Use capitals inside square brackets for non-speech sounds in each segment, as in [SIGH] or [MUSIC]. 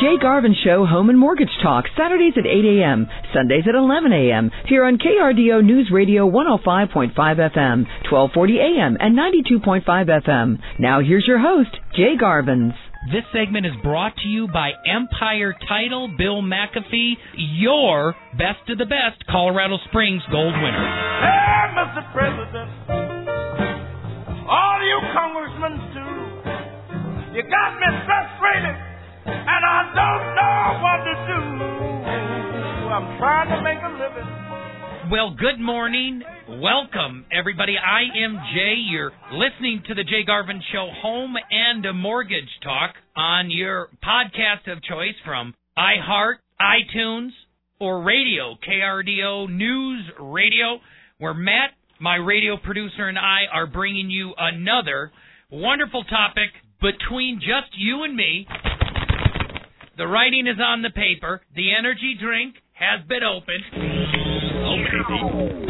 Jay Garvin Show Home and Mortgage Talk, Saturdays at 8 a.m., Sundays at 11 a.m., here on KRDO News Radio 105.5 FM, 1240 a.m., and 92.5 FM. Now here's your host, Jay Garvins. This segment is brought to you by Empire Title, Bill McAfee, your best of the best Colorado Springs gold winner. Hey, Mr. President, all you congressmen too, you got me frustrated, and I don't know what to do. I'm trying to make a living. Well, good morning. Welcome, everybody. I am Jay. You're listening to the Jay Garvin Show Home and a Mortgage Talk on your podcast of choice from iHeart, iTunes, or radio, KRDO News Radio, where Matt, my radio producer, and I are bringing you another wonderful topic between just you and me. The writing is on the paper. The energy drink has been opened. Open.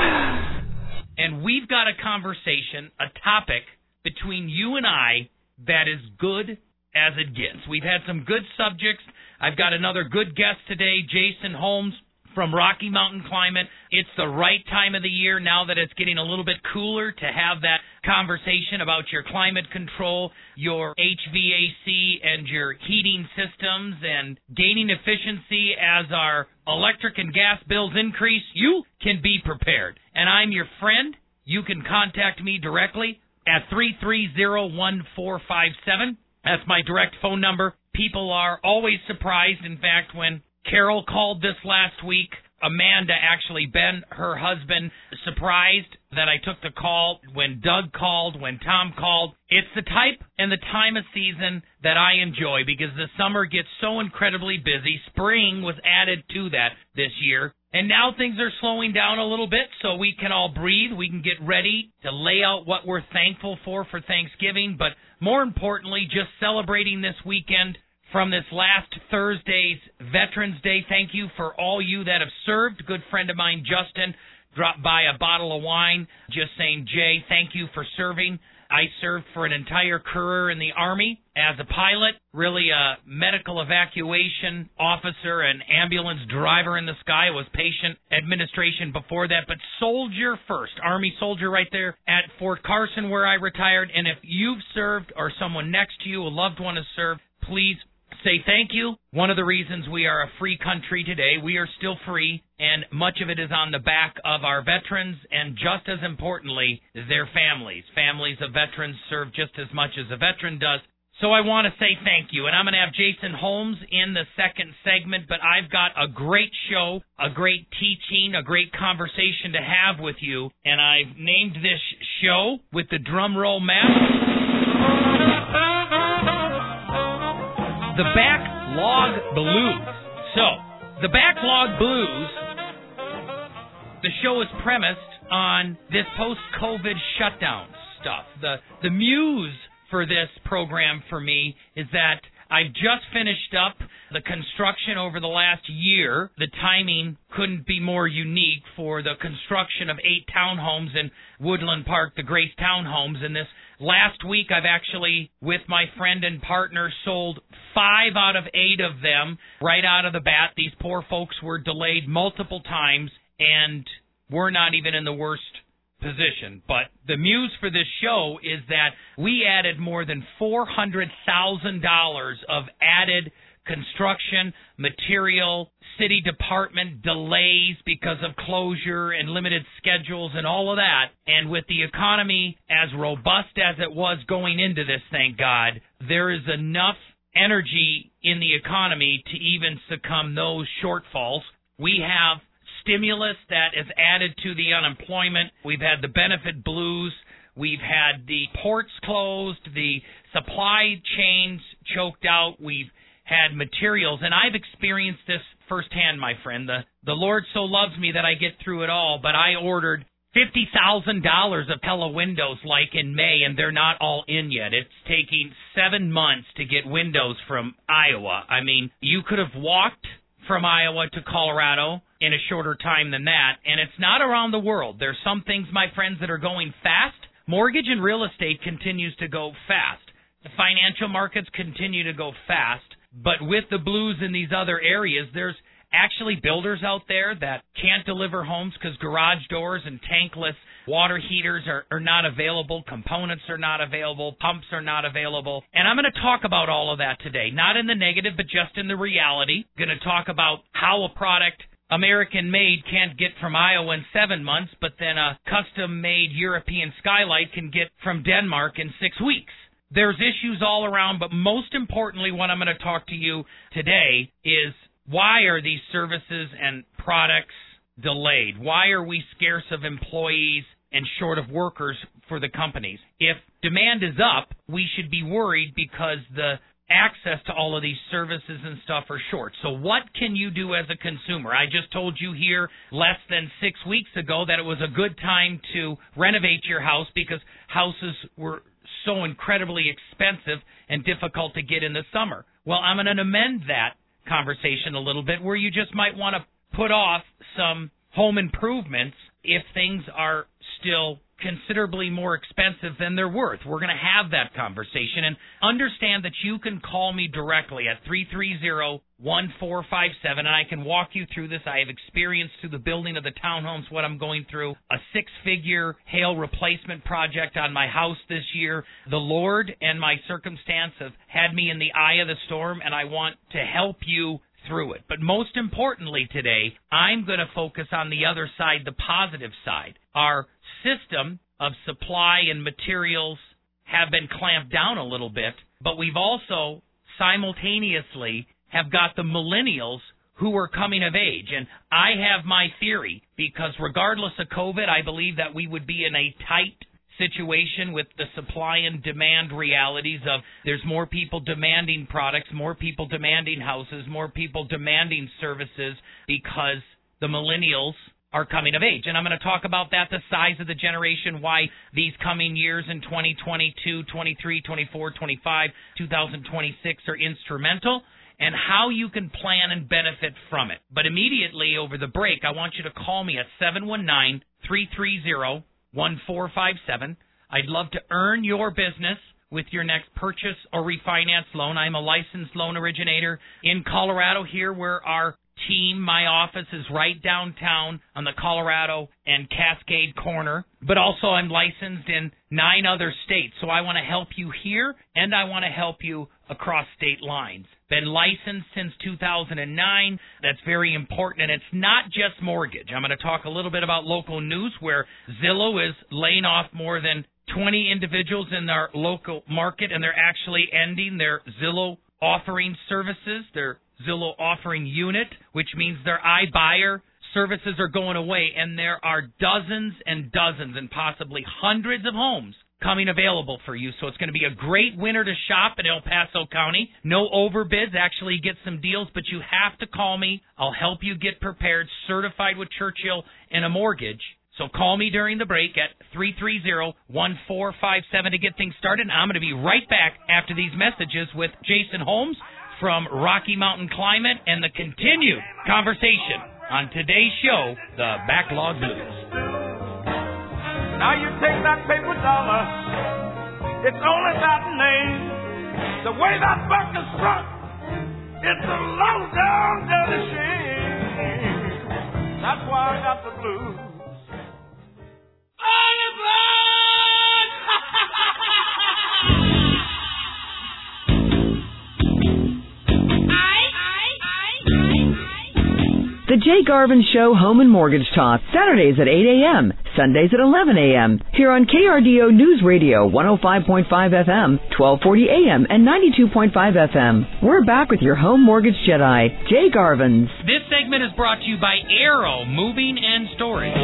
And we've got a conversation, a topic between you and I that is good as it gets. We've had some good subjects. I've got another good guest today, Jason Holmes from Rocky Mountain Climate. It's the right time of the year now that it's getting a little bit cooler to have that conversation about your climate control, your HVAC and your heating systems and gaining efficiency as our electric and gas bills increase. You can be prepared. And I'm your friend. You can contact me directly at 3301457. That's my direct phone number. People are always surprised, in fact, when Carol called this last week. Amanda, actually, Ben, her husband, surprised that I took the call when Doug called, when Tom called. It's the type and the time of season that I enjoy because the summer gets so incredibly busy. Spring was added to that this year. And now things are slowing down a little bit so we can all breathe. We can get ready to lay out what we're thankful for for Thanksgiving, but more importantly, just celebrating this weekend from this last Thursday's Veterans Day. Thank you for all you that have served. Good friend of mine, Justin, dropped by a bottle of wine just saying, Jay, thank you for serving. I served for an entire career in the Army as a pilot, really a medical evacuation officer, an ambulance driver in the sky. Was patient administration before that, but soldier first. Army soldier right there at Fort Carson where I retired. And if you've served or someone next to you, a loved one has served, please say thank you. One of the reasons we are a free country today, we are still free, and much of it is on the back of our veterans, and just as importantly, their families. Families of veterans serve just as much as a veteran does. So I want to say thank you. And I'm going to have Jason Holmes in the second segment, but I've got a great show, a great teaching, a great conversation to have with you. And I've named this show with the drum roll map the Backlog Blues. So, the Backlog Blues, the show is premised on this post COVID shutdown stuff. The the muse for this program for me is that I've just finished up the construction over the last year. The timing couldn't be more unique for the construction of eight townhomes in Woodland Park, the Grace Townhomes. And this last week, I've actually, with my friend and partner, sold five out of eight of them right out of the bat. These poor folks were delayed multiple times, and we're not even in the worst position. But the muse for this show is that we added more than $400,000 of added construction, material, city department delays because of closure and limited schedules and all of that. And with the economy as robust as it was going into this, thank God, there is enough energy in the economy to even succumb those shortfalls. We have stimulus that is added to the unemployment. We've had the benefit blues. We've had the ports closed, the supply chains choked out. We've had materials, and I've experienced this firsthand, my friend. The the Lord so loves me that I get through it all, but I ordered fifty thousand dollars of Pella windows like in May, and they're not all in yet. It's taking seven months to get windows from Iowa. I mean, you could have walked from Iowa to Colorado in a shorter time than that, and it's not around the world. There's some things, my friends, that are going fast. Mortgage and real estate continues to go fast. The financial markets continue to go fast. But with the blues in these other areas, there's actually builders out there that can't deliver homes because garage doors and tankless water heaters are, are not available, components are not available, pumps are not available. And I'm going to talk about all of that today, not in the negative, but just in the reality. going to talk about how a product American made can't get from Iowa in seven months, but then a custom made European skylight can get from Denmark in six weeks. There's issues all around, but most importantly, what I'm going to talk to you today is why are these services and products delayed? Why are we scarce of employees and short of workers for the companies? If demand is up, we should be worried because the access to all of these services and stuff are short. So, what can you do as a consumer? I just told you here less than six weeks ago that it was a good time to renovate your house because houses were so incredibly expensive and difficult to get in the summer. Well, I'm going to amend that conversation a little bit where you just might want to put off some home improvements if things are still considerably more expensive than they're worth. We're going to have that conversation and understand that you can call me directly at 330 1457 and I can walk you through this. I have experience through the building of the townhomes, what I'm going through, a six figure hail replacement project on my house this year. The Lord and my circumstance have had me in the eye of the storm and I want to help you through it. But most importantly today, I'm going to focus on the other side, the positive side. Our system of supply and materials have been clamped down a little bit, but we've also simultaneously have got the millennials who are coming of age. And I have my theory because regardless of COVID, I believe that we would be in a tight situation with the supply and demand realities of there's more people demanding products, more people demanding houses, more people demanding services because the millennials are coming of age. And I'm going to talk about that, the size of the generation, why these coming years in 2022, 23, 24, 25, 2026 are instrumental and how you can plan and benefit from it. But immediately over the break, I want you to call me at 719 330 1457. I'd love to earn your business with your next purchase or refinance loan. I'm a licensed loan originator in Colorado here where our team, my office is right downtown on the Colorado and Cascade corner, but also I'm licensed in nine other states. So I want to help you here and I want to help you across state lines. Been licensed since 2009. That's very important. And it's not just mortgage. I'm going to talk a little bit about local news where Zillow is laying off more than 20 individuals in their local market and they're actually ending their Zillow offering services. They're Zillow offering unit, which means their iBuyer services are going away, and there are dozens and dozens and possibly hundreds of homes coming available for you. So it's going to be a great winter to shop in El Paso County. No overbids, actually get some deals, but you have to call me. I'll help you get prepared, certified with Churchill and a mortgage. So call me during the break at 330-1457 to get things started. I'm going to be right back after these messages with Jason Holmes from Rocky Mountain Climate and the continued conversation on today's show, The Backlog Blues. Now you take that paper dollar, it's only that name. The way that buck is struck, it's a low down dirty shame. That's why I got the blues. On the The Jay Garvin Show Home and Mortgage Talk, Saturdays at 8 a.m., Sundays at 11 a.m., here on KRDO News Radio 105.5 FM, 1240 a.m., and 92.5 FM. We're back with your home mortgage Jedi, Jay Garvins. This segment is brought to you by Arrow Moving and Storage.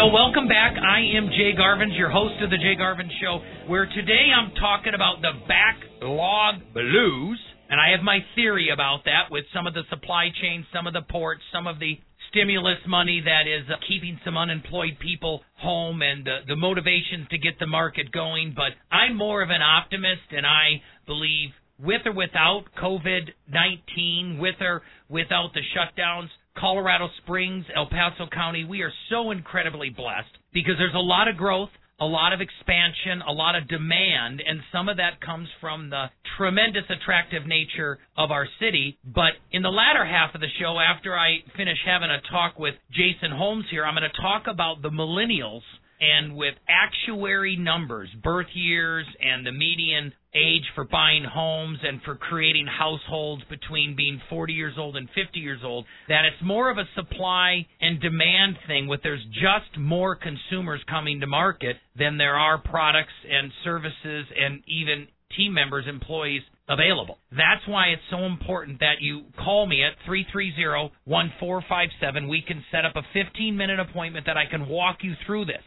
Well, welcome back. I am Jay Garvin, your host of the Jay Garvin Show, where today I'm talking about the backlog blues. And I have my theory about that with some of the supply chain, some of the ports, some of the stimulus money that is uh, keeping some unemployed people home and uh, the motivations to get the market going. But I'm more of an optimist, and I believe with or without COVID 19, with or without the shutdowns, Colorado Springs, El Paso County, we are so incredibly blessed because there's a lot of growth, a lot of expansion, a lot of demand, and some of that comes from the tremendous attractive nature of our city. But in the latter half of the show, after I finish having a talk with Jason Holmes here, I'm going to talk about the millennials and with actuary numbers, birth years, and the median age for buying homes and for creating households between being 40 years old and 50 years old, that it's more of a supply and demand thing with there's just more consumers coming to market than there are products and services and even team members, employees available. That's why it's so important that you call me at 330-1457. We can set up a 15-minute appointment that I can walk you through this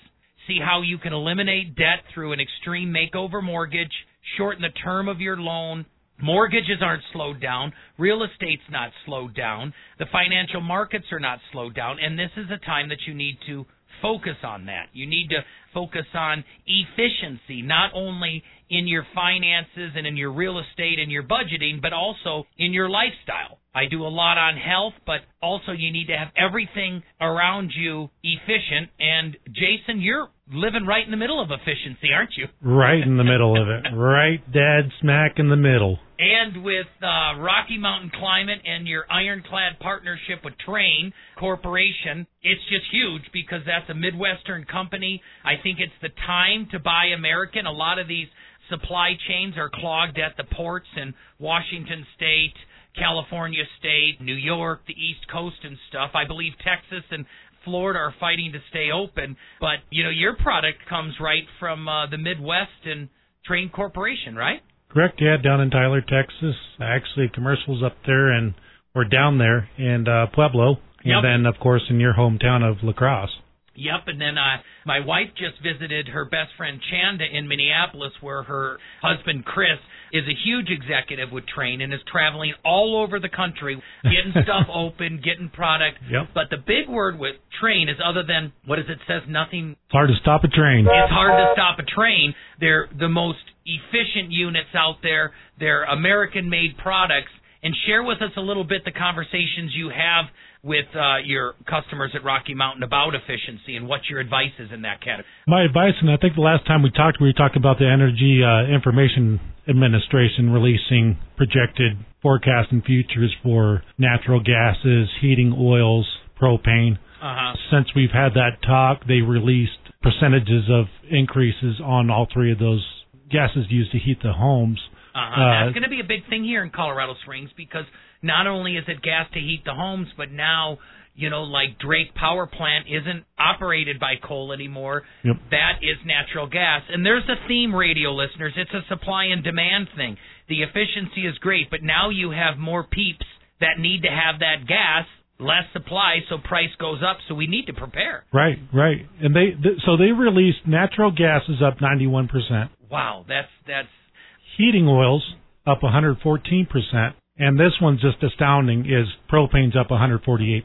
see how you can eliminate debt through an extreme makeover mortgage, shorten the term of your loan. Mortgages aren't slowed down. Real estate's not slowed down. The financial markets are not slowed down. And this is a time that you need to focus on that. You need to focus on efficiency, not only in your finances and in your real estate and your budgeting, but also in your lifestyle. I do a lot on health, but also you need to have everything around you efficient. And Jason, you're living right in the middle of efficiency, aren't you? Right in the middle of it. [LAUGHS] Right dead smack in the middle. And with uh, Rocky Mountain Climate and your ironclad partnership with Trane Corporation, it's just huge because that's a Midwestern company. I think it's the time to buy American. A lot of these supply chains are clogged at the ports in Washington State, California State, New York, the East Coast and stuff. I believe Texas and Florida are fighting to stay open, but you know your product comes right from uh, the Midwest and Trane Corporation, right? Correct. Yeah, down in Tyler, Texas. Actually, commercials up there, and we're down there in uh, Pueblo, Yep. and then of course in your hometown of La Crosse. Yep, and then uh, my wife just visited her best friend Chanda in Minneapolis, where her husband Chris is a huge executive with Trane and is traveling all over the country, [LAUGHS] getting stuff open, getting product. Yep. But the big word with Trane is other than what is it says nothing. It's hard to stop a train. It's hard to stop a train. They're the most efficient units out there. They're American-made products. And share with us a little bit the conversations you have with uh, your customers at Rocky Mountain about efficiency and what your advice is in that category. My advice, and I think the last time we talked, we talked about the Energy uh, Information Administration releasing projected forecasts and futures for natural gases, heating oils, propane. Uh-huh. Since we've had that talk, they released percentages of increases on all three of those gases used to heat the homes. Uh-huh. Uh, That's going to be a big thing here in Colorado Springs because not only is it gas to heat the homes, but now you know, like Drake Power Plant isn't operated by coal anymore. Yep. That is natural gas. And there's a theme, radio listeners. It's a supply and demand thing. The efficiency is great, but now you have more peeps that need to have that gas, less supply, so price goes up. So we need to prepare. Right, right. And they th- so they released natural gas is up 91%, Wow, that's that's heating oils up 114%, and this one's just astounding is propane's up 148%.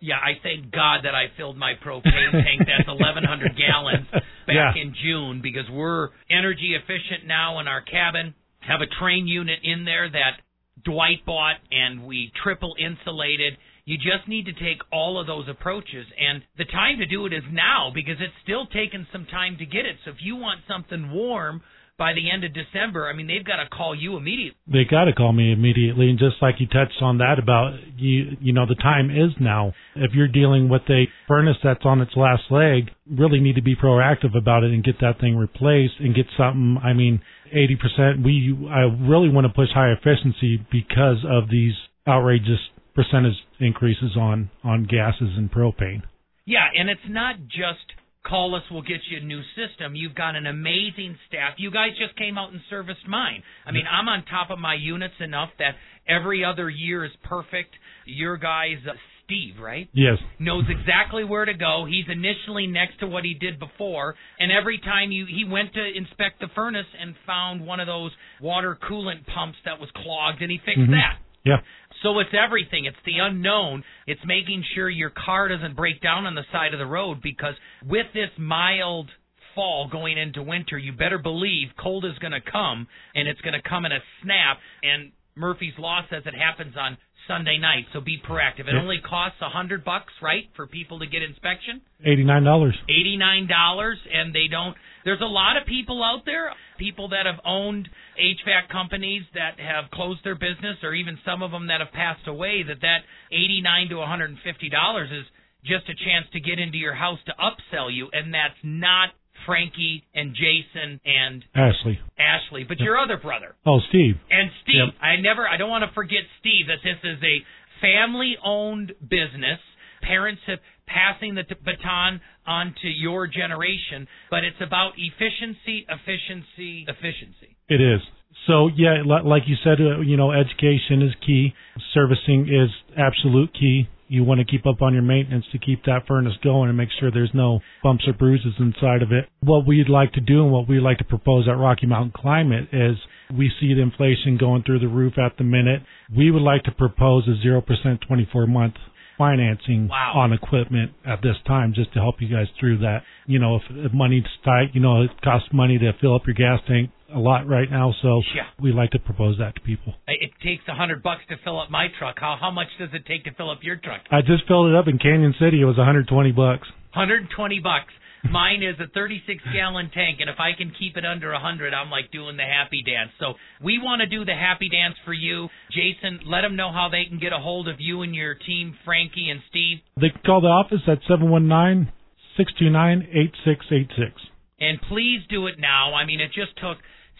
Yeah, I thank God that I filled my propane tank. That's [LAUGHS] 1,100 gallons back Yeah. in June because we're energy efficient now in our cabin. Have a Trane unit in there that Dwight bought, and we triple insulated. You just need to take all of those approaches, and the time to do it is now because it's still taking some time to get it. So if you want something warm by the end of December, I mean they've got to call you immediately. They got to call me immediately, and just like you touched on that about you, you know, the time is now. If you're dealing with a furnace that's on its last leg, really need to be proactive about it and get that thing replaced and get something. I mean, 80%. We, I really want to push high efficiency because of these outrageous percentage increases on on gases and propane. Yeah, and it's not just call us, we'll get you a new system. You've got an amazing staff. You guys just came out and serviced mine. I mean, I'm on top of my units enough that every other year is perfect. Your guys, uh, Steve, right? Yes. knows exactly where to go. He's initially next to what he did before, and every time you he went to inspect the furnace and found one of those water coolant pumps that was clogged, and he fixed Mhm. that. Yeah. So it's everything. It's the unknown. It's making sure your car doesn't break down on the side of the road because with this mild fall going into winter, you better believe cold is going to come and it's going to come in a snap and Murphy's Law says it happens on Sunday night, so be proactive. It only costs a hundred bucks, right, for people to get inspection? Eighty-nine dollars. eighty-nine dollars, and they don't. There's a lot of people out there, people that have owned HVAC companies that have closed their business, or even some of them that have passed away. That that eighty-nine to one hundred and fifty dollars is just a chance to get into your house to upsell you, and that's not Frankie and Jason and Ashley. Ashley, but your other brother. Oh, Steve. And Steve, Yep. I never, I don't want to forget Steve that this is a family-owned business. Parents have passing the baton on to your generation, but it's about efficiency, efficiency, efficiency. It is. So yeah, like you said, uh, you know, education is key. Servicing is absolute key. You want to keep up on your maintenance to keep that furnace going and make sure there's no bumps or bruises inside of it. What we'd like to do and what we'd like to propose at Rocky Mountain Climate is we see the inflation going through the roof at the minute. We would like to propose a 0% 24 month financing Wow. on equipment at this time just to help you guys through that. You know, if, if money's tight, you know, it costs money to fill up your gas tank a lot right now, so Yeah. we like to propose that to people. It takes a hundred bucks to fill up my truck. How how much does it take to fill up your truck? I just filled it up in Cañon City. It was 120 bucks. 120 bucks. Mine is a 36 gallon tank, and if I can keep it under 100, I'm like doing the happy dance. So we want to do the happy dance for you, Jason. Let them know how they can get a hold of you and your team, Frankie and Steve. They can call the office at 719 629 8686. And please do it now. I mean, it just took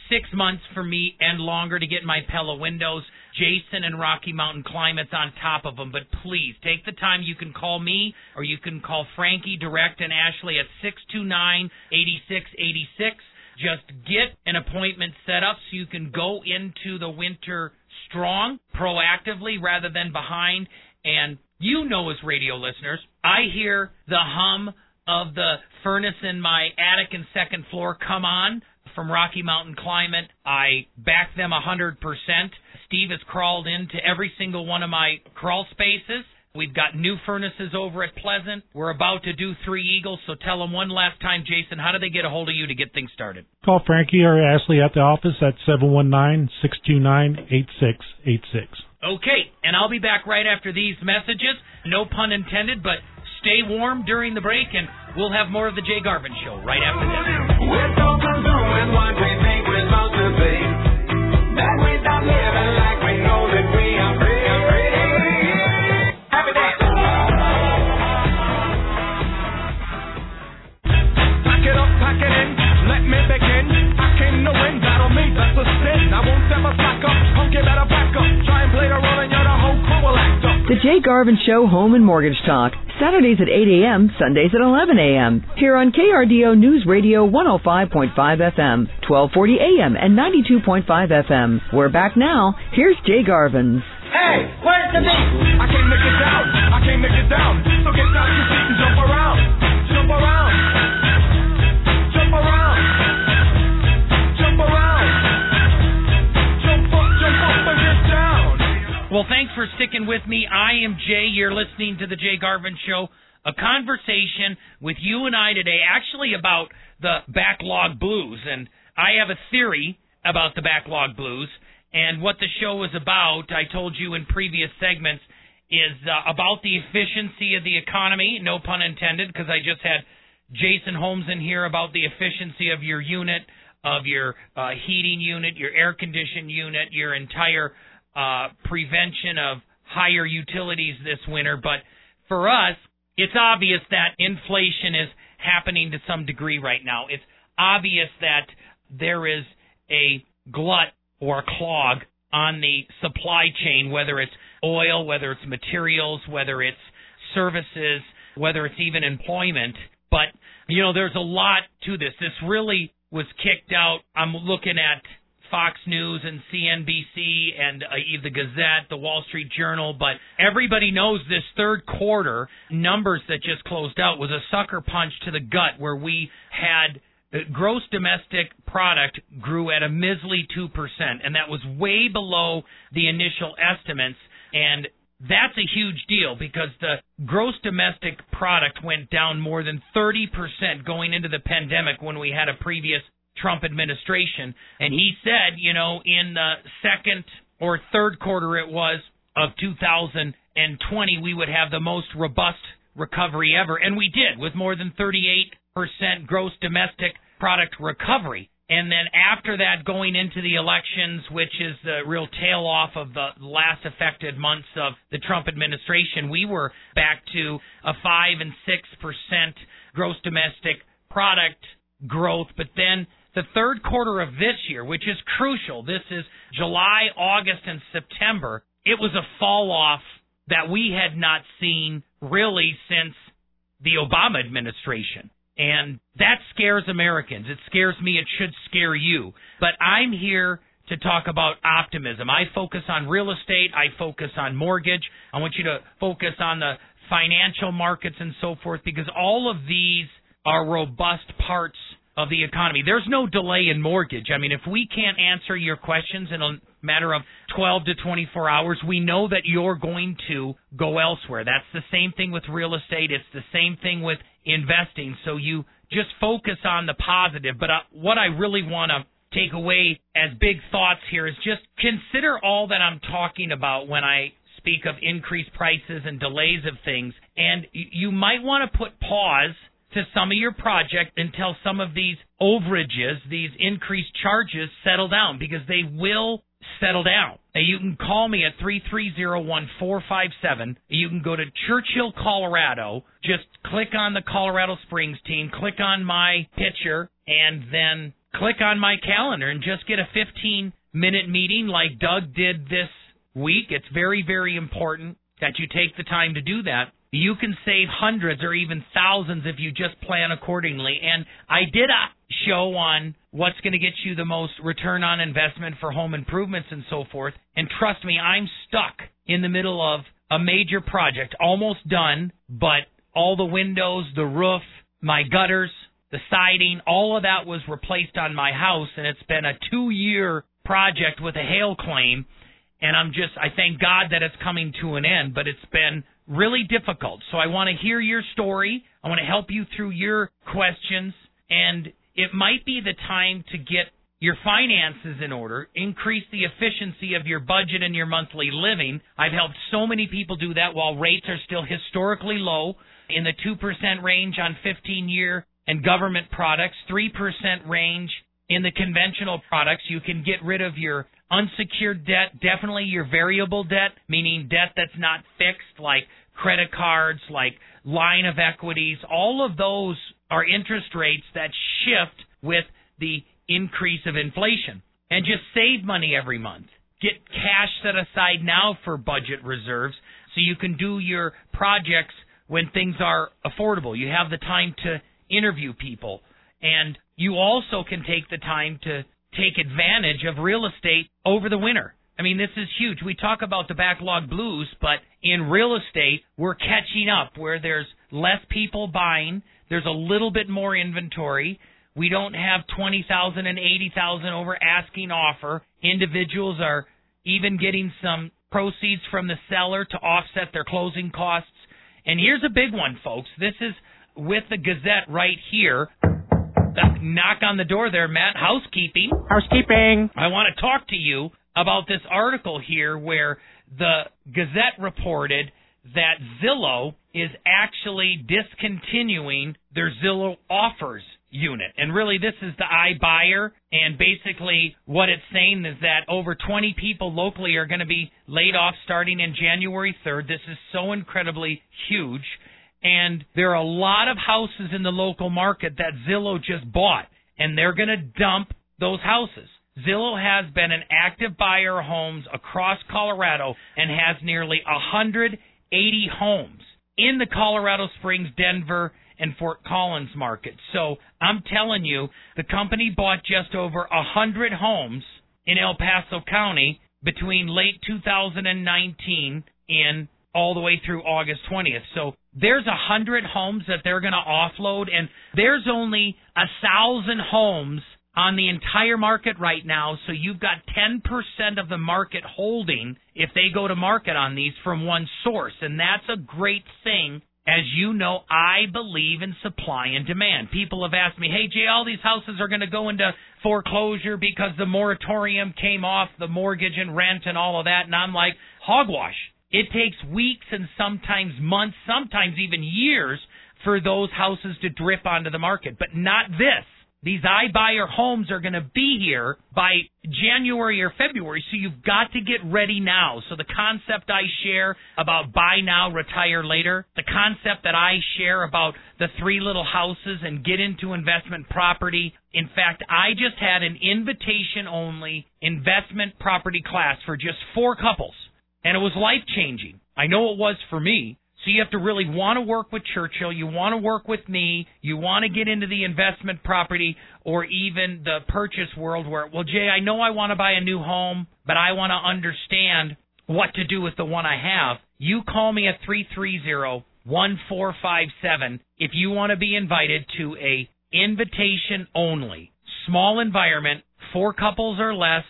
six months for me and longer to get my Pella windows. Jason and Rocky Mountain Climates on top of them. But please take the time. You can call me or you can call Frankie direct and Ashley at 629 8686. Just get an appointment set up so you can go into the winter strong, proactively rather than behind. And you know, as radio listeners, I hear the hum of the furnace in my attic and second floor come on from Rocky Mountain Climate. I back them a 100%. Steve has crawled into every single one of my crawl spaces. We've got new furnaces over at Pleasant. We're about to do Three Eagles, so tell them one last time, Jason, how do they get a hold of you to get things started? Call Frankie or Ashley at the office at 719 629 8686. Okay, and I'll be back right after these messages. No pun intended, but stay warm during the break, and we'll have more of the Jay Garvin Show right after this. We're so consumed what we think we're supposed to be. That we living that's a sin. I won't ever slack up, punk, better back up. Try and play the role and you're the whole crew will act up. The Jay Garvin Show Home and Mortgage Talk, Saturdays at 8 a.m., Sundays at 11 a.m. Here on KRDO News Radio 105.5 FM, 1240 a.m., and 92.5 FM. We're back now. Here's Jay Garvin. Hey, where's the beat? I came to get down. I came to get down. So get down Well, thanks for sticking with me. I am Jay. You're listening to the Jay Garvin Show, a conversation with you and I today, actually about the backlog blues. And I have a theory about the backlog blues and what the show is about. I told you in previous segments is uh, about the efficiency of the economy, no pun intended, because I just had Jason Holmes in here about the efficiency of your unit, of your uh, heating unit, your air conditioned unit, your entire uh, prevention of higher utilities this winter. But for us, it's obvious that inflation is happening to some degree right now. It's obvious that there is a glut or a clog on the supply chain, whether it's oil, whether it's materials, whether it's services, whether it's even employment. But, you know, there's a lot to this. This really was kicked out. I'm looking at Fox News and CNBC and uh, the Gazette, the Wall Street Journal, but everybody knows this third quarter numbers that just closed out was a sucker punch to the gut where we had uh, gross domestic product grew at a measly 2%, and that was way below the initial estimates. And that's a huge deal because the gross domestic product went down more than 30% going into the pandemic when we had a previous Trump administration. And he said, you know, in the second or third quarter it was of 2020, we would have the most robust recovery ever. And we did with more than 38% gross domestic product recovery. And then after that, going into the elections, which is the real tail off of the last affected months of the Trump administration, we were back to a 5 and 6% gross domestic product growth. But then the third quarter of this year, which is crucial, this is July, August, and September, it was a fall off that we had not seen really since the Obama administration. And that scares Americans. It scares me. It should scare you. But I'm here to talk about optimism. I focus on real estate. I focus on mortgage. I want you to focus on the financial markets and so forth because all of these are robust parts of the economy. There's no delay in mortgage. I mean, if we can't answer your questions in a matter of 12 to 24 hours, we know that you're going to go elsewhere. That's the same thing with real estate. It's the same thing with investing. So you just focus on the positive. But uh, what I really want to take away as big thoughts here is just consider all that I'm talking about when I speak of increased prices and delays of things. And you might want to put pause to some of your project until some of these overages, these increased charges settle down because they will settle down. Now you can call me at 330-1457. You can go to Churchill, Colorado. Just click on the Colorado Springs team, click on my picture, and then click on my calendar and just get a 15 minute meeting like Doug did this week. It's very, very important that you take the time to do that. You can save hundreds or even thousands if you just plan accordingly. And I did a show on what's going to get you the most return on investment for home improvements and so forth. And trust me, I'm stuck in the middle of a major project, almost done, but all the windows, the roof, my gutters, the siding, all of that was replaced on my house, and it's been a two year project with a hail claim. And I'm just, I thank God that it's coming to an end, but it's been really difficult. So I want to hear your story. I want to help you through your questions. And it might be the time to get your finances in order, increase the efficiency of your budget and your monthly living. I've helped so many people do that while rates are still historically low in the 2% range on 15 year and government products, 3% range in the conventional products. You can get rid of your unsecured debt, definitely your variable debt, meaning debt that's not fixed, like credit cards, like line of equities. All of those are interest rates that shift with the increase of inflation. And just save money every month. Get cash set aside now for budget reserves so you can do your projects when things are affordable. You have the time to interview people. And you also can take the time to take advantage of real estate over the winter. I mean, this is huge. We talk about the backlog blues, but in real estate, we're catching up where there's less people buying, there's a little bit more inventory. We don't have 20,000 and 80,000 over asking offer. Individuals are even getting some proceeds from the seller to offset their closing costs. And here's a big one, folks. This is with the Gazette right here knock on the door there, Matt. Housekeeping. Housekeeping. I want to talk to you about this article here where the Gazette reported that Zillow is actually discontinuing their Zillow offers unit. And really, this is the iBuyer. And basically, what it's saying is that over 20 people locally are going to be laid off starting in January 3rd. This is so incredibly huge. And there are a lot of houses in the local market that Zillow just bought, and they're going to dump those houses. Zillow has been an active buyer of homes across Colorado and has nearly 180 homes in the Colorado Springs, Denver, and Fort Collins market. So I'm telling you, the company bought just over 100 homes in El Paso County between late 2019 and all the way through August 20th. So there's hundred homes that they're going to offload, and there's only a thousand homes on the entire market right now. So you've got 10% of the market holding if they go to market on these from one source, and that's a great thing As you know, I believe in supply and demand. People have asked me, hey, Jay, all these houses are going to go into foreclosure because the moratorium came off the mortgage and rent and all of that. And I'm like, hogwash. It takes weeks and sometimes months, sometimes even years for those houses to drip onto the market, but not this. These iBuyer homes are going to be here by January or February, so you've got to get ready now. So the concept I share about buy now, retire later, the concept that I share about the three little houses and get into investment property. In fact, I just had an invitation only investment property class for just four couples, and it was life changing. I know it was for me. So you have to really want to work with Churchill. You want to work with me. You want to get into the investment property or even the purchase world where, well, Jay, I know I want to buy a new home, but I want to understand what to do with the one I have. You call me at 330 1457 if you want to be invited to a invitation only, small environment, four couples or less,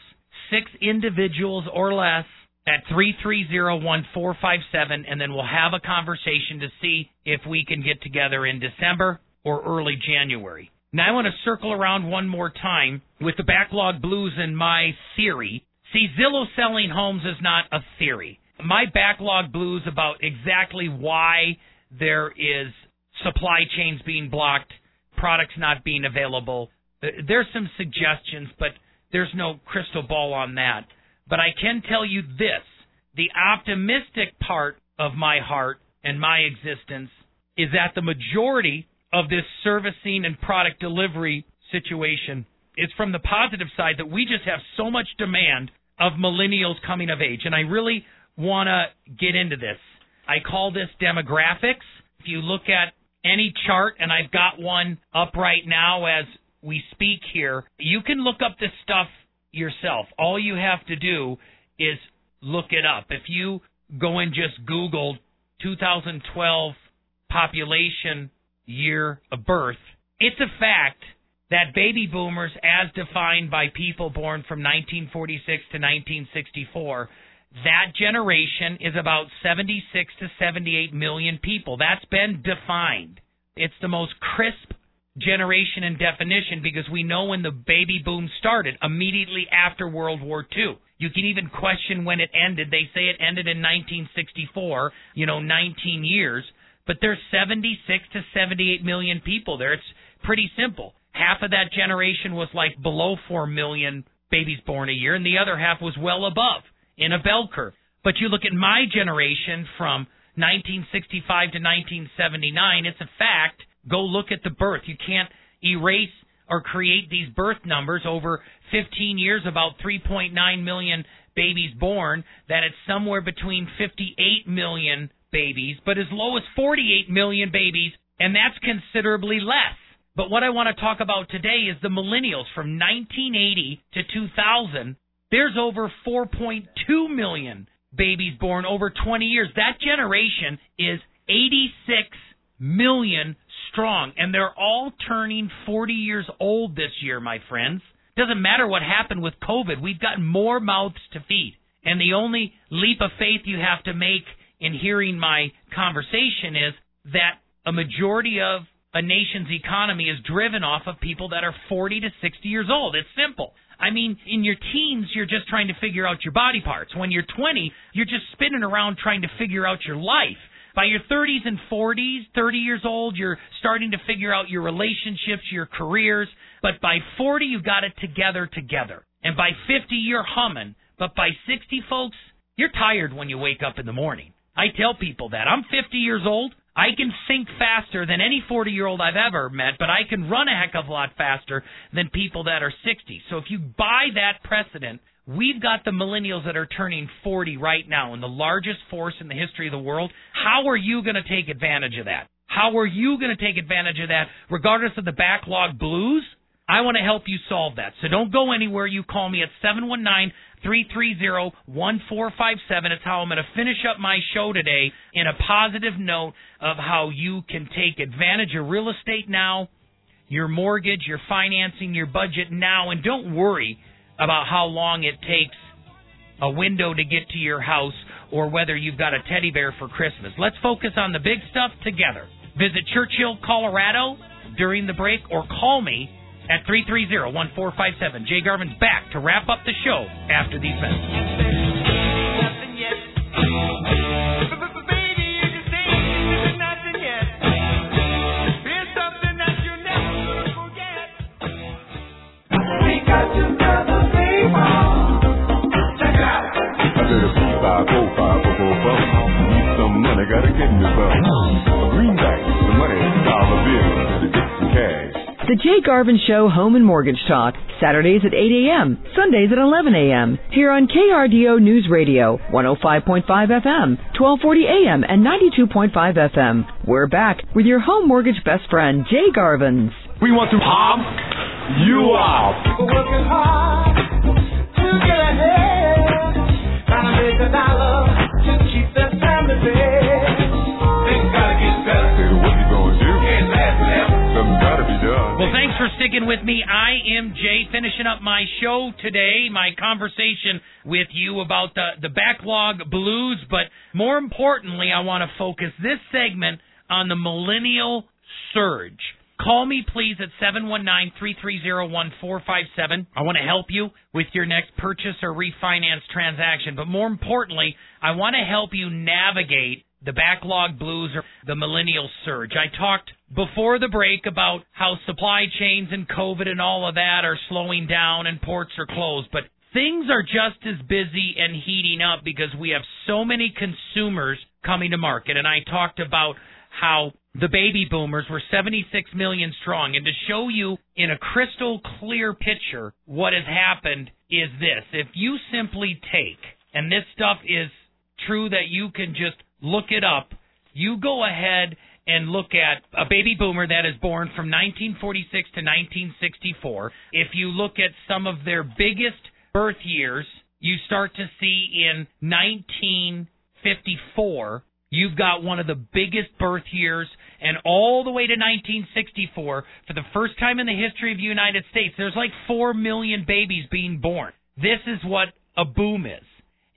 six individuals or less at 330-1457 and then we'll have a conversation to see if we can get together in December or early January. Now I want to circle around one more time with the backlog blues and my theory. See, Zillow selling homes is not a theory. My backlog blues about exactly why there is supply chains being blocked, products not being available. There's some suggestions, but there's no crystal ball on that. But I can tell you this the optimistic part of my heart and my existence is that the majority of this servicing and product delivery situation is from the positive side that we just have so much demand of millennials coming of age. And I really want to get into this. I call this demographics. If you look at any chart, and I've got one up right now as we speak here, you can look up this stuff yourself. All you have to do is look it up. If you go and just Google 2012 population year of birth, it's a fact that baby boomers, as defined by people born from 1946 to 1964, that generation is about 76 to 78 million people. That's been defined. It's the most crisp generation and definition because we know when the baby boom started, immediately after World War II. You can even question when it ended. They say it ended in 1964, you know, 19 years. But there's 76 to 78 million people there. It's pretty simple. Half of that generation was like below 4 million babies born a year, and the other half was well above in a bell curve. But you look at my generation from 1965 to 1979, it's a fact Go look at the birth. You can't erase or create these birth numbers over 15 years, about 3.9 million babies born, that it's somewhere between 58 million babies, but as low as 48 million babies, and that's considerably less. But what I want to talk about today is the millennials from 1980 to 2000. There's over 4.2 million babies born over 20 years. That generation is 86 million strong, and they're all turning 40 years old this year, my friends. Doesn't matter what happened with COVID, we've got more mouths to feed. And the only leap of faith you have to make in hearing my conversation is that a majority of a nation's economy is driven off of people that are 40 to 60 years old. It's simple. I mean, in your teens, you're just trying to figure out your body parts. When you're 20, you're just spinning around trying to figure out your life. By your 30s and 40s, 30 years old, you're starting to figure out your relationships, your careers. But by 40, you've got it together together. And by 50, you're humming. But by 60, folks, you're tired when you wake up in the morning. I tell people that. I'm 50 years old. I can think faster than any 40 year old I've ever met, but I can run a heck of a lot faster than people that are 60. So if you buy that precedent, We've got the millennials that are turning 40 right now and the largest force in the history of the world. How are you going to take advantage of that? How are you going to take advantage of that regardless of the backlog blues? I want to help you solve that. So don't go anywhere. You call me at 719 330 1457. It's how I'm going to finish up my show today in a positive note of how you can take advantage of real estate now, your mortgage, your financing, your budget now, and don't worry about how long it takes a window to get to your house or whether you've got a teddy bear for Christmas. Let's focus on the big stuff together. Visit Churchill, Colorado during the break or call me at 330-1457. Jay Garvin's back to wrap up the show after these messages. The Garvin Show Home and Mortgage Talk, Saturdays at 8 a.m., Sundays at 11 a.m., here on KRDO News Radio, 105.5 FM, 1240 a.m., and 92.5 FM. We're back with your home mortgage best friend, Jay Garvins. We want to pump you up. Working hard to get ahead, trying to make a dollar to keep the family Well, thanks for sticking with me. I am Jay, finishing up my show today, my conversation with you about the, the backlog blues, but more importantly, I want to focus this segment on the millennial surge. Call me, please, at 719 330 1457. I want to help you with your next purchase or refinance transaction. But more importantly, I want to help you navigate the backlog blues or the millennial surge. I talked before the break about how supply chains and COVID and all of that are slowing down and ports are closed, but things are just as busy and heating up because we have so many consumers coming to market. And I talked about how the baby boomers were 76 million strong. And to show you in a crystal clear picture what has happened is this. If you simply take, and this stuff is true that you can just look it up. You go ahead and look at a baby boomer that is born from 1946 to 1964. If you look at some of their biggest birth years, you start to see in 1954, you've got one of the biggest birth years, and all the way to 1964, for the first time in the history of the United States, there's like 4 million babies being born. This is what a boom is.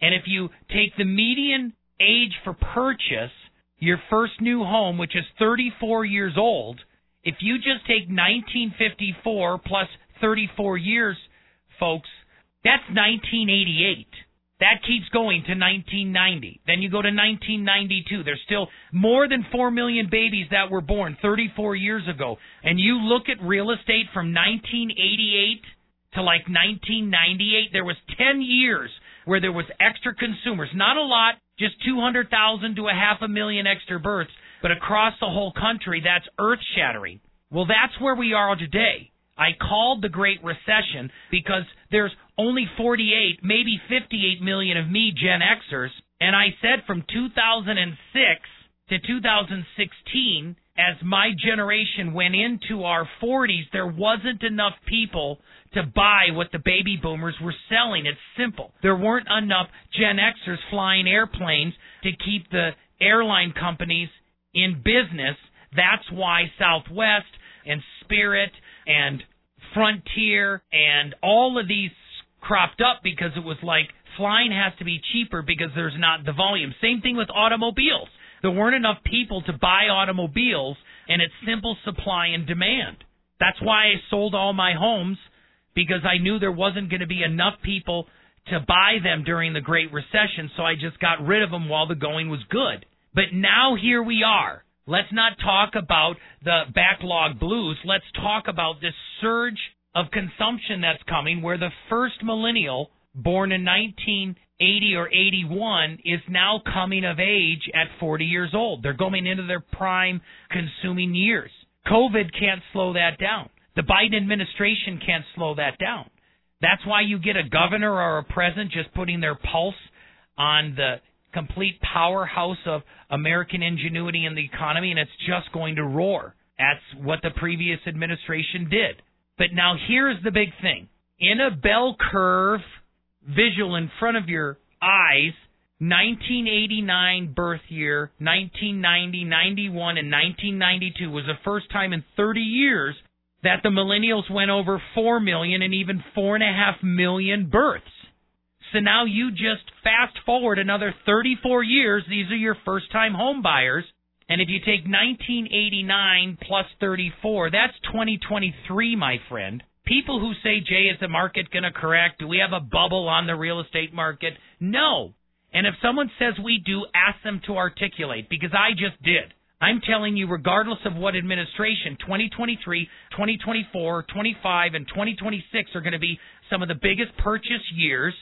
And if you take the median age for purchase your first new home, which is 34 years old, if you just take 1954 plus 34 years, folks, that's 1988. That keeps going to 1990. Then you go to 1992. There's still more than 4 million babies that were born 34 years ago. And you look at real estate from 1988 to like 1998, there was 10 years where there was extra consumers. Not a lot, just 200,000 to a half a million extra births, but across the whole country, that's earth shattering. Well, that's where we are today. I called the Great Recession because there's only 48, maybe 58 million of me Gen Xers, and I said from 2006 to 2016, as my generation went into our 40s, there wasn't enough people to buy what the baby boomers were selling. It's simple. There weren't enough Gen Xers flying airplanes to keep the airline companies in business. That's why Southwest and Spirit and Frontier and all of these cropped up because it was like flying has to be cheaper because there's not the volume. Same thing with automobiles. There weren't enough people to buy automobiles, and it's simple supply and demand. That's why I sold all my homes because I knew there wasn't going to be enough people to buy them during the Great Recession, so I just got rid of them while the going was good. But now here we are. Let's not talk about the backlog blues. Let's talk about this surge of consumption that's coming where the first millennial born in 1980 or 81 is now coming of age at 40 years old. They're going into their prime consuming years. COVID can't slow that down. The Biden administration can't slow that down. That's why you get a governor or a president just putting their pulse on the complete powerhouse of American ingenuity in the economy, and it's just going to roar. That's what the previous administration did. But now here's the big thing. In a bell curve visual in front of your eyes, 1989 birth year, 1990, 91, and 1992 was the first time in 30 years that the millennials went over 4 million and even 4.5 million births. So now you just fast forward another 34 years. These are your first time home buyers. And if you take 1989 plus 34, that's 2023, my friend. People who say, Jay, is the market going to correct? Do we have a bubble on the real estate market? No. And if someone says we do, ask them to articulate because I just did. I'm telling you, regardless of what administration, 2023, 2024, 25, and 2026 are going to be some of the biggest purchase years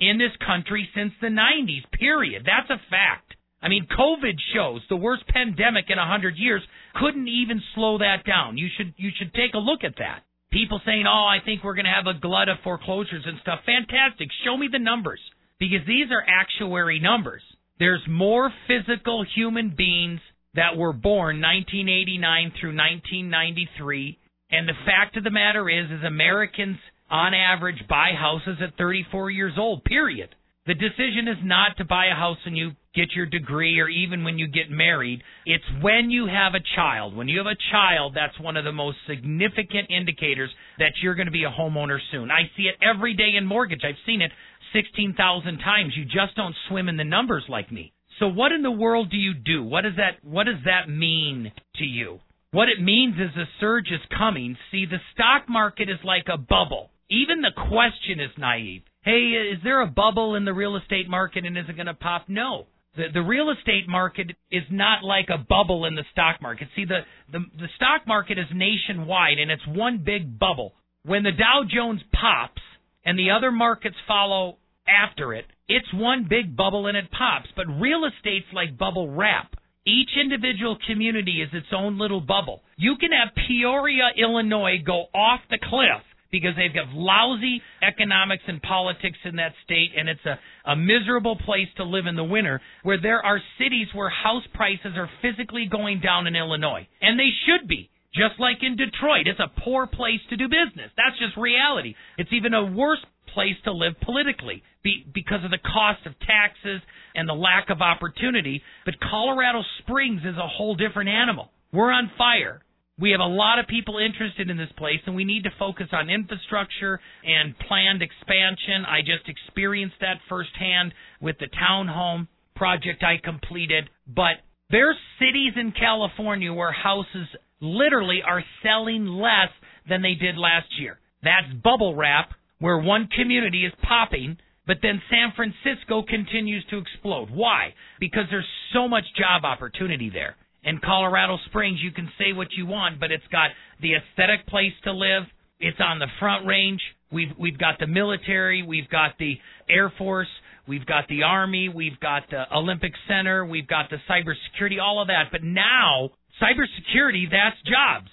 in this country since the 90s, period. That's a fact. I mean, COVID shows the worst pandemic in a 100 years couldn't even slow that down. You should you should take a look at that. People saying, "Oh, I think we're going to have a glut of foreclosures and stuff." Fantastic. Show me the numbers because these are actuary numbers. There's more physical human beings that were born 1989 through 1993, and the fact of the matter is is Americans on average buy houses at 34 years old, period. The decision is not to buy a house when you get your degree or even when you get married. It's when you have a child. When you have a child, that's one of the most significant indicators that you're going to be a homeowner soon. I see it every day in mortgage. I've seen it 16,000 times. You just don't swim in the numbers like me. So what in the world do you do? What does that what does that mean to you? What it means is a surge is coming. See, the stock market is like a bubble. Even the question is naive. Hey, is there a bubble in the real estate market and is it going to pop? No. The, the real estate market is not like a bubble in the stock market. See, the, the, the stock market is nationwide and it's one big bubble. When the Dow Jones pops and the other markets follow after it, it's one big bubble and it pops. But real estate's like bubble wrap. Each individual community is its own little bubble. You can have Peoria, Illinois go off the cliff because they've got lousy economics and politics in that state, and it's a, a miserable place to live in the winter, where there are cities where house prices are physically going down in Illinois. And they should be. Just like in Detroit, it's a poor place to do business. That's just reality. It's even a worse place to live politically be, because of the cost of taxes and the lack of opportunity. But Colorado Springs is a whole different animal. We're on fire. We have a lot of people interested in this place, and we need to focus on infrastructure and planned expansion. I just experienced that firsthand with the townhome project I completed. But there's cities in California where houses literally are selling less than they did last year. That's bubble wrap, where one community is popping, but then San Francisco continues to explode. Why? Because there's so much job opportunity there. In Colorado Springs, you can say what you want, but it's got the aesthetic place to live. It's on the front range. We've we've got the military, we've got the Air Force, we've got the Army, we've got the Olympic Center, we've got the cybersecurity, all of that. But now, cybersecurity, that's jobs.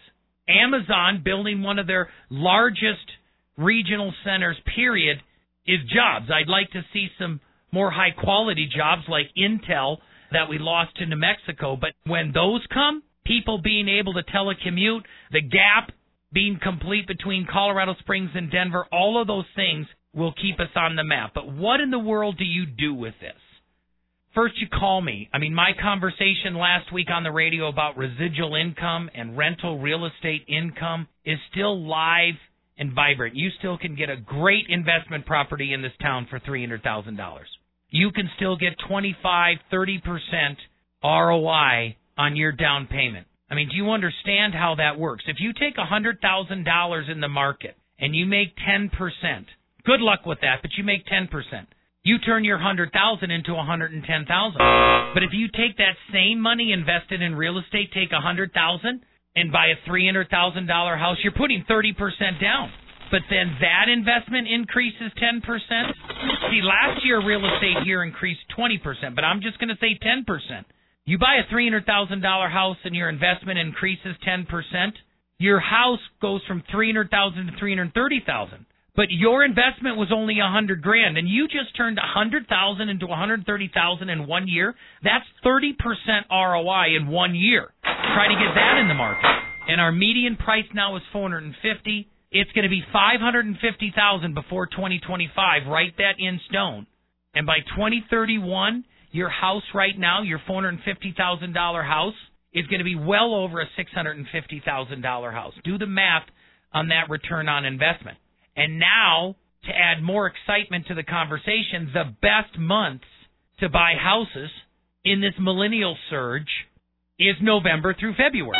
Amazon building one of their largest regional centers, period, is jobs. I'd like to see some more high quality jobs like Intel that we lost to New Mexico. But when those come, people being able to telecommute, the gap being complete between Colorado Springs and Denver, all of those things will keep us on the map. But what in the world do you do with this? First, you call me. I mean, my conversation last week on the radio about residual income and rental real estate income is still live and vibrant. You still can get a great investment property in this town for $300,000 you can still get 25, 30% ROI on your down payment. I mean, do you understand how that works? If you take $100,000 in the market and you make 10%, good luck with that, but you make 10%. You turn your 100,000 into 110,000. But if you take that same money invested in real estate, take a 100,000 and buy a $300,000 house, you're putting 30% down but then that investment increases 10%. See, last year real estate here increased 20%, but I'm just going to say 10%. You buy a $300,000 house and your investment increases 10%, your house goes from 300,000 to 330,000. But your investment was only a hundred grand, and you just turned a hundred thousand into a hundred thirty thousand in one year. That's thirty percent ROI in one year. Try to get that in the market. And our median price now is four hundred and fifty. It's going to be 550,000 before 2025. Write that in stone. And by 2031, your house right now, your $450,000 house, is going to be well over a $650,000 house. Do the math on that return on investment. And now, to add more excitement to the conversation, the best months to buy houses in this millennial surge is November through February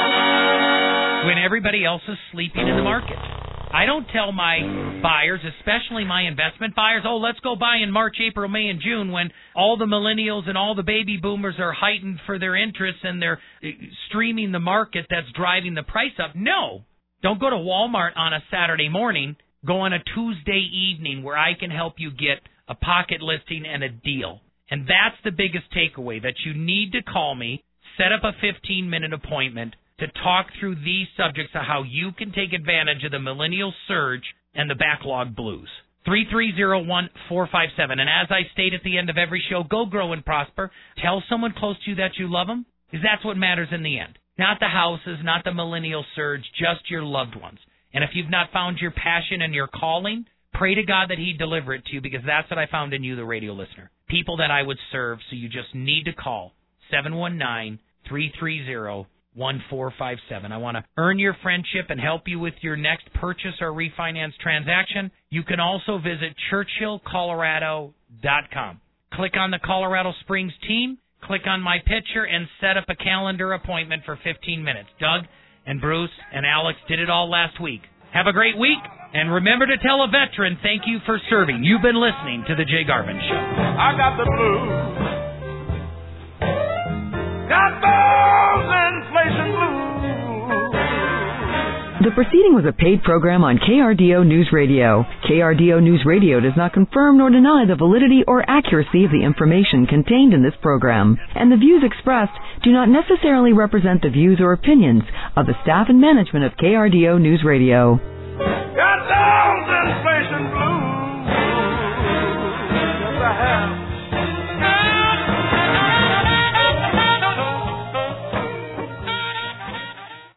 when everybody else is sleeping in the market. I don't tell my buyers, especially my investment buyers, oh, let's go buy in March, April, May, and June when all the millennials and all the baby boomers are heightened for their interests and they're uh, streaming the market that's driving the price up. No. Don't go to Walmart on a Saturday morning. Go on a Tuesday evening where I can help you get a pocket listing and a deal. And that's the biggest takeaway that you need to call me, set up a 15 minute appointment to talk through these subjects of how you can take advantage of the millennial surge and the backlog blues. 3301457. And as I state at the end of every show, go grow and prosper. Tell someone close to you that you love them, because that's what matters in the end. Not the houses, not the millennial surge, just your loved ones. And if you've not found your passion and your calling, pray to God that He deliver it to you, because that's what I found in you, the radio listener. People that I would serve, so you just need to call 719 330 1457. I want to earn your friendship and help you with your next purchase or refinance transaction. You can also visit churchillcolorado.com. Click on the Colorado Springs team, click on my picture, and set up a calendar appointment for 15 minutes. Doug and Bruce and Alex did it all last week. Have a great week, and remember to tell a veteran thank you for serving. You've been listening to The Jay Garvin Show. I got the blues. Got those inflation blues. The proceeding was a paid program on KRDO News Radio. KRDO News Radio does not confirm nor deny the validity or accuracy of the information contained in this program, and the views expressed do not necessarily represent the views or opinions of the staff and management of KRDO News Radio. Got down, blue.